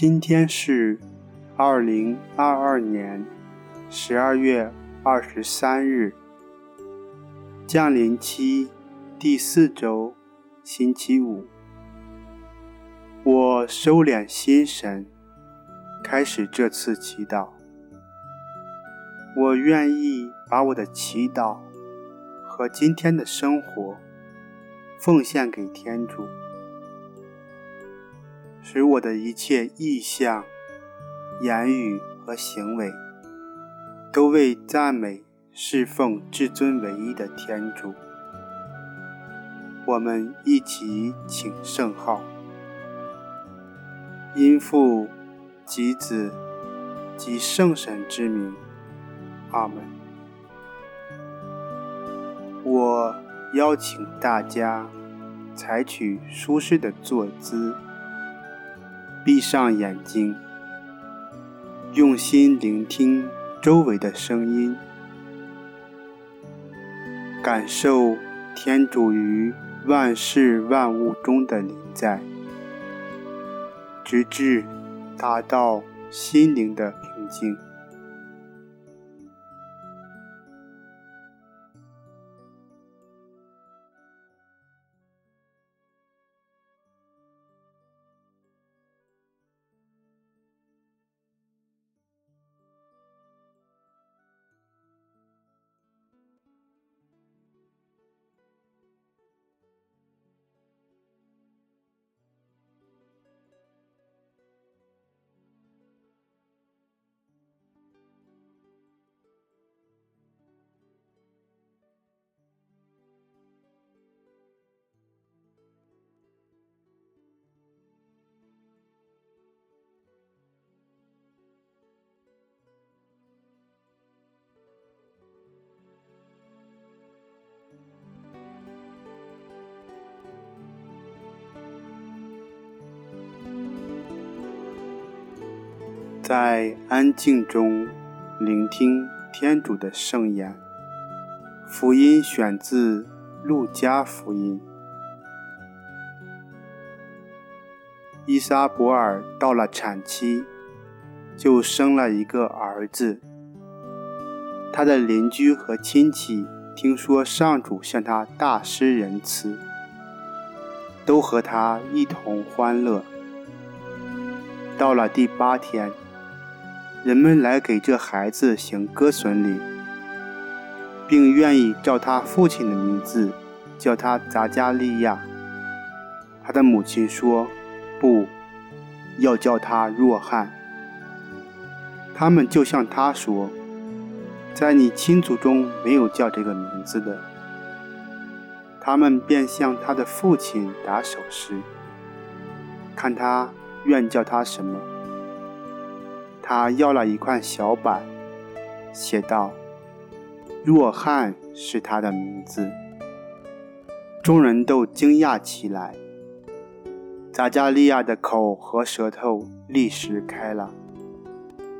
今天是二零二二年十二月二十三日，降临期第四周，星期五。我收敛心神，开始这次祈祷。我愿意把我的祈祷和今天的生活奉献给天主。使我的一切意向、言语和行为，都为赞美、侍奉至尊唯一的天主。我们一起请圣号：因父及子及圣神之名，阿门。我邀请大家采取舒适的坐姿。闭上眼睛，用心聆听周围的声音，感受天主于万事万物中的临在，直至达到心灵的平静。在安静中聆听天主的圣言。福音选自《路加福音》。伊莎伯尔到了产期，就生了一个儿子。他的邻居和亲戚听说上主向他大施仁慈，都和他一同欢乐。到了第八天。人们来给这孩子行割损礼，并愿意照他父亲的名字叫他匝加利亚。他的母亲说：“不，要叫他若翰。”他们就向他说：“在你亲族中没有叫这个名字的。”他们便向他的父亲打手势，看他愿叫他什么。他要了一块小板，写道：“若翰是他的名字。”众人都惊讶起来。匝加利亚的口和舌头立时开了，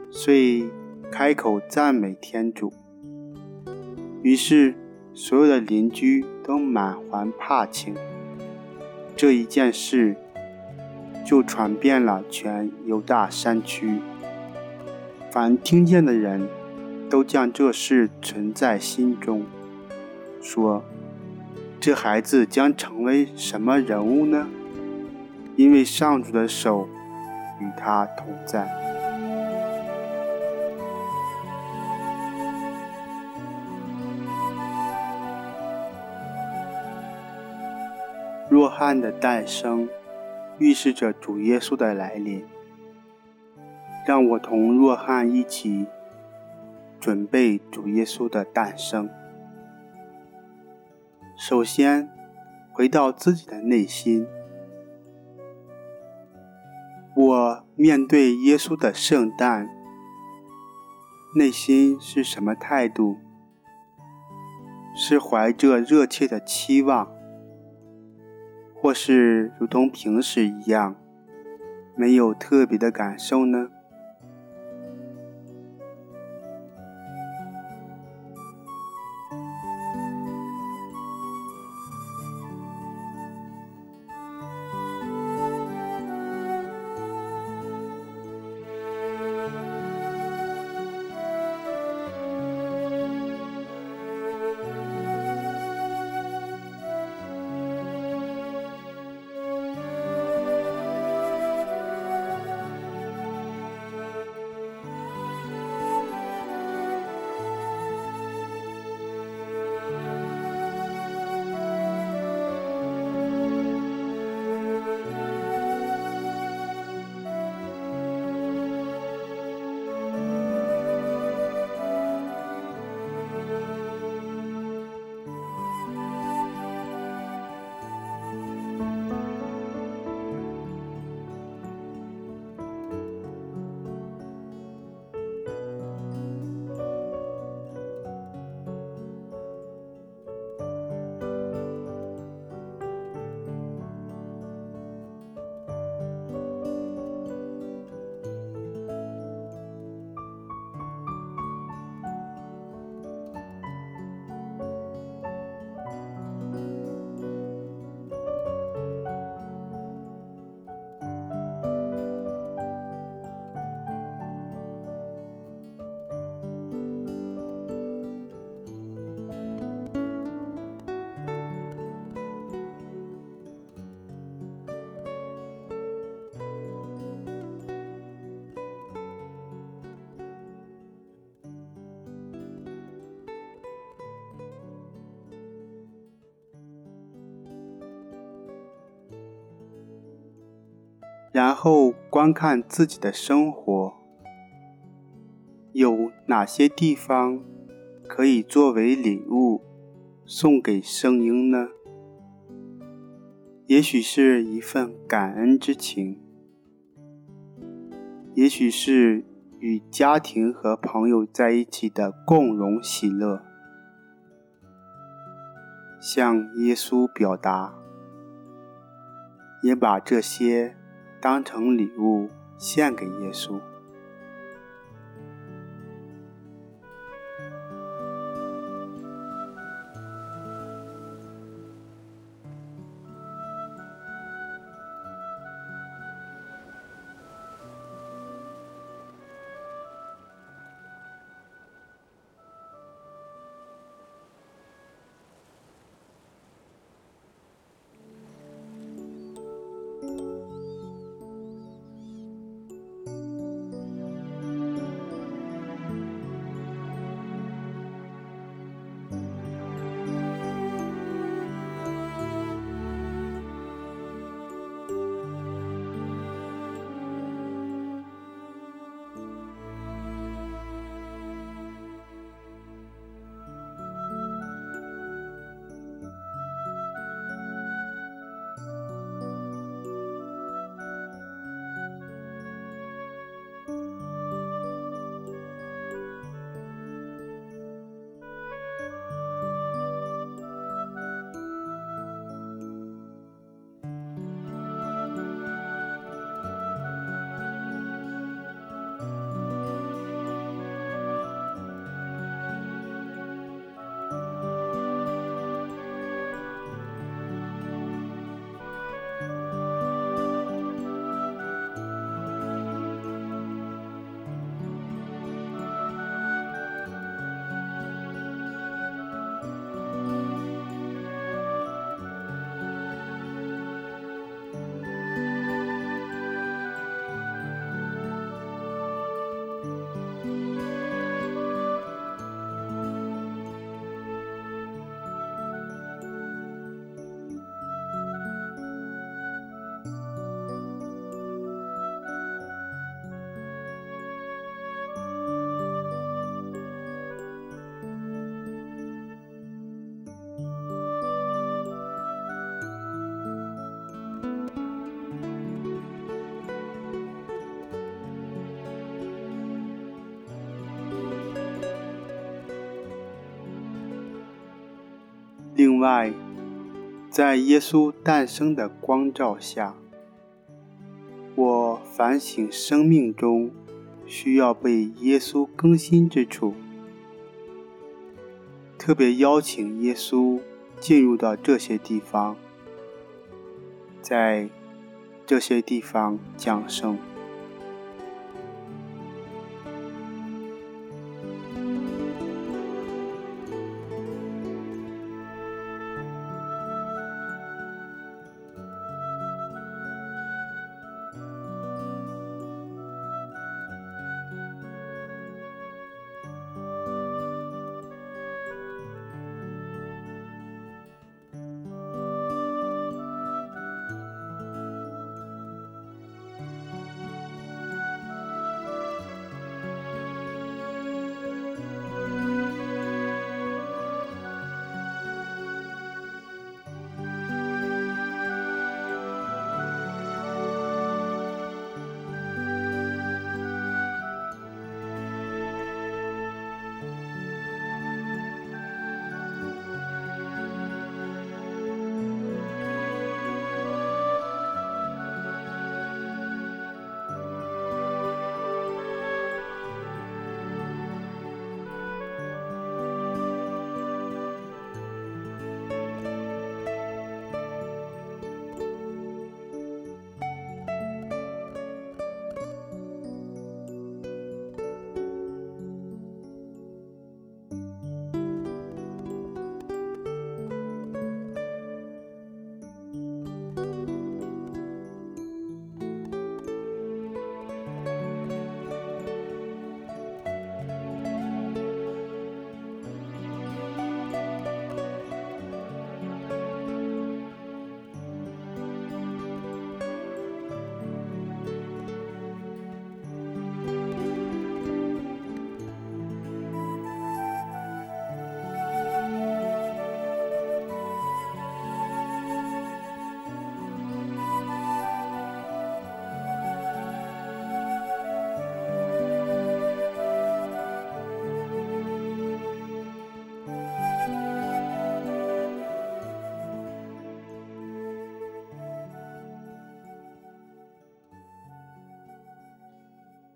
遂开口赞美天主。于是，所有的邻居都满怀怕情。这一件事就传遍了全犹大山区。凡听见的人，都将这事存在心中，说：“这孩子将成为什么人物呢？因为上主的手与他同在。”若翰的诞生，预示着主耶稣的来临。让我同若翰一起准备主耶稣的诞生。首先，回到自己的内心，我面对耶稣的圣诞，内心是什么态度？是怀着热切的期望，或是如同平时一样，没有特别的感受呢？然后观看自己的生活，有哪些地方可以作为礼物送给圣婴呢？也许是一份感恩之情，也许是与家庭和朋友在一起的共荣喜乐，向耶稣表达，也把这些当成礼物献给耶稣。另外，在耶稣诞生的光照下，我反省生命中需要被耶稣更新之处，特别邀请耶稣进入到这些地方，在这些地方降生。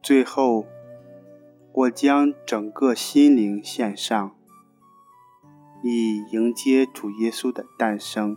最后，我将整个心灵献上，以迎接主耶稣的诞生。